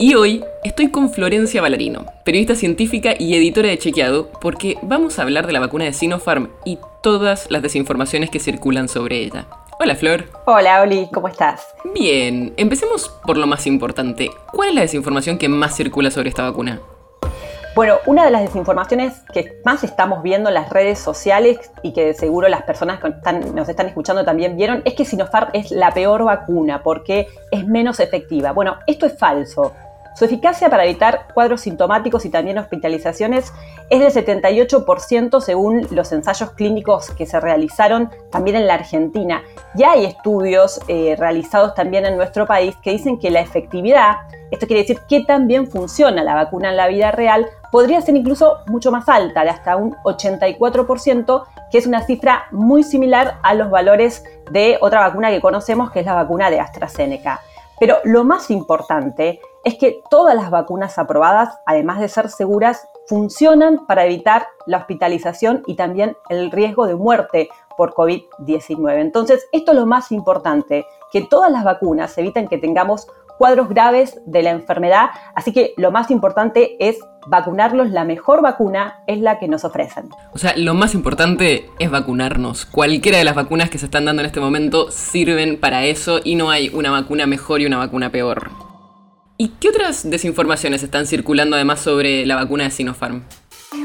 Y hoy estoy con Florencia Ballarino, periodista científica y editora de Chequeado, porque vamos a hablar de la vacuna de Sinopharm y todas las desinformaciones que circulan sobre ella. Hola Flor. Hola Oli, ¿cómo estás? Bien, empecemos por lo más importante. ¿Cuál es la desinformación que más circula sobre esta vacuna? Bueno, una de las desinformaciones que más estamos viendo en las redes sociales y que seguro las personas que nos están escuchando también vieron es que Sinopharm es la peor vacuna porque es menos efectiva. Bueno, esto es falso. Su eficacia para evitar cuadros sintomáticos y también hospitalizaciones es del 78% según los ensayos clínicos que se realizaron también en la Argentina. Ya hay estudios eh, realizados también en nuestro país que dicen que la efectividad, esto quiere decir que también funciona la vacuna en la vida real, podría ser incluso mucho más alta, de hasta un 84%, que es una cifra muy similar a los valores de otra vacuna que conocemos, que es la vacuna de AstraZeneca. Pero lo más importante es que todas las vacunas aprobadas, además de ser seguras, funcionan para evitar la hospitalización y también el riesgo de muerte por COVID-19. Entonces, esto es lo más importante, que todas las vacunas evitan que tengamos cuadros graves de la enfermedad, así que lo más importante es vacunarlos, la mejor vacuna es la que nos ofrecen. O sea, lo más importante es vacunarnos. Cualquiera de las vacunas que se están dando en este momento sirven para eso y no hay una vacuna mejor y una vacuna peor. ¿Y qué otras desinformaciones están circulando además sobre la vacuna de Sinopharm?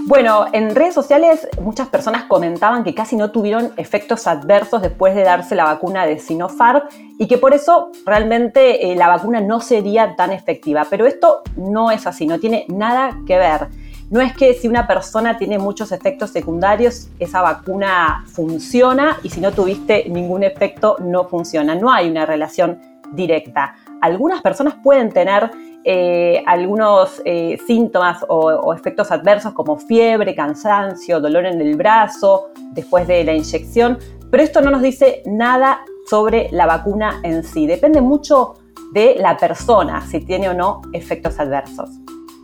Bueno, en redes sociales muchas personas comentaban que casi no tuvieron efectos adversos después de darse la vacuna de Sinopharm y que por eso realmente eh, la vacuna no sería tan efectiva. Pero esto no es así, no tiene nada que ver. No es que si una persona tiene muchos efectos secundarios, esa vacuna funciona y si no tuviste ningún efecto, no funciona. No hay una relación directa algunas personas pueden tener eh, algunos eh, síntomas o, efectos adversos como fiebre, cansancio, dolor en el brazo después de la inyección, pero esto no nos dice nada sobre la vacuna en sí. Depende mucho de la persona si tiene o no efectos adversos.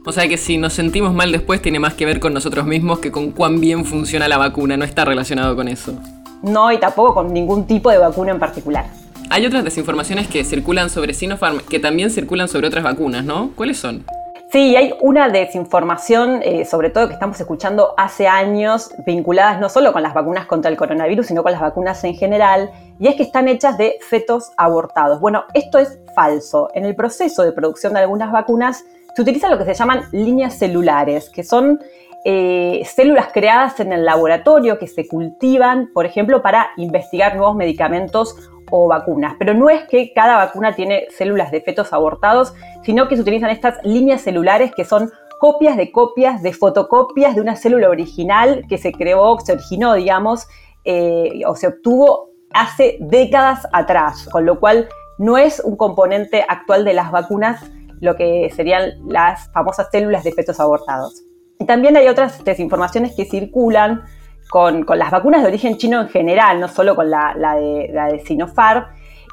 O sea que si nos sentimos mal después tiene más que ver con nosotros mismos que con cuán bien funciona la vacuna, no está relacionado con eso. No, y tampoco con ningún tipo de vacuna en particular. Hay otras desinformaciones que circulan sobre Sinopharm que también circulan sobre otras vacunas, ¿no? ¿Cuáles son? Sí, hay una desinformación, eh, sobre todo que estamos escuchando hace años, vinculadas no solo con las vacunas contra el coronavirus, sino con las vacunas en general, y es que están hechas de fetos abortados. Bueno, esto es falso. En el proceso de producción de algunas vacunas se utilizan lo que se llaman líneas celulares, que son eh, células creadas en el laboratorio que se cultivan, por ejemplo, para investigar nuevos medicamentos o vacunas. Pero no es que cada vacuna tiene células de fetos abortados, sino que se utilizan estas líneas celulares que son copias de copias de fotocopias de una célula original que se creó, se originó, digamos, eh, o se obtuvo hace décadas atrás, con lo cual no es un componente actual de las vacunas lo que serían las famosas células de fetos abortados. Y también hay otras desinformaciones que circulan con, las vacunas de origen chino en general, no solo con la, de, la Sinopharm,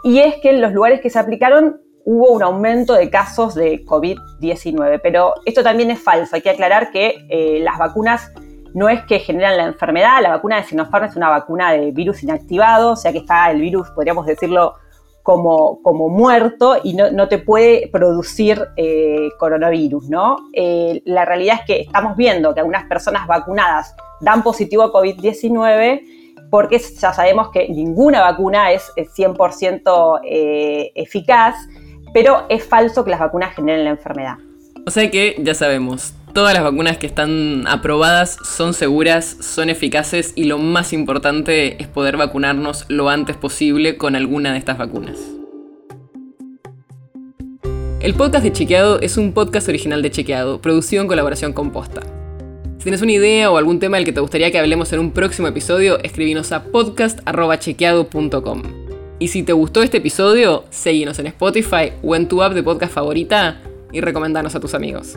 y es que en los lugares que se aplicaron hubo un aumento de casos de COVID-19. Pero esto también es falso. Hay que aclarar que eh, las vacunas no es que generan la enfermedad. La vacuna de Sinopharm es una vacuna de virus inactivado, o sea que está el virus, podríamos decirlo, como, como muerto y no, te puede producir eh, coronavirus, ¿no? Eh, la realidad es que estamos viendo que algunas personas vacunadas dan positivo a COVID-19 porque ya sabemos que ninguna vacuna es 100% eh, eficaz, pero es falso que las vacunas generen la enfermedad. O sea que ya sabemos, todas las vacunas que están aprobadas son seguras, son eficaces y lo más importante es poder vacunarnos lo antes posible con alguna de estas vacunas. El podcast de Chequeado es un podcast original de Chequeado, producido en colaboración con Posta. Si tienes una idea o algún tema del que te gustaría que hablemos en un próximo episodio, escribinos a podcast.chequeado.com. Y si te gustó este episodio, seguinos en Spotify o en tu app de podcast favorita y recomendanos a tus amigos.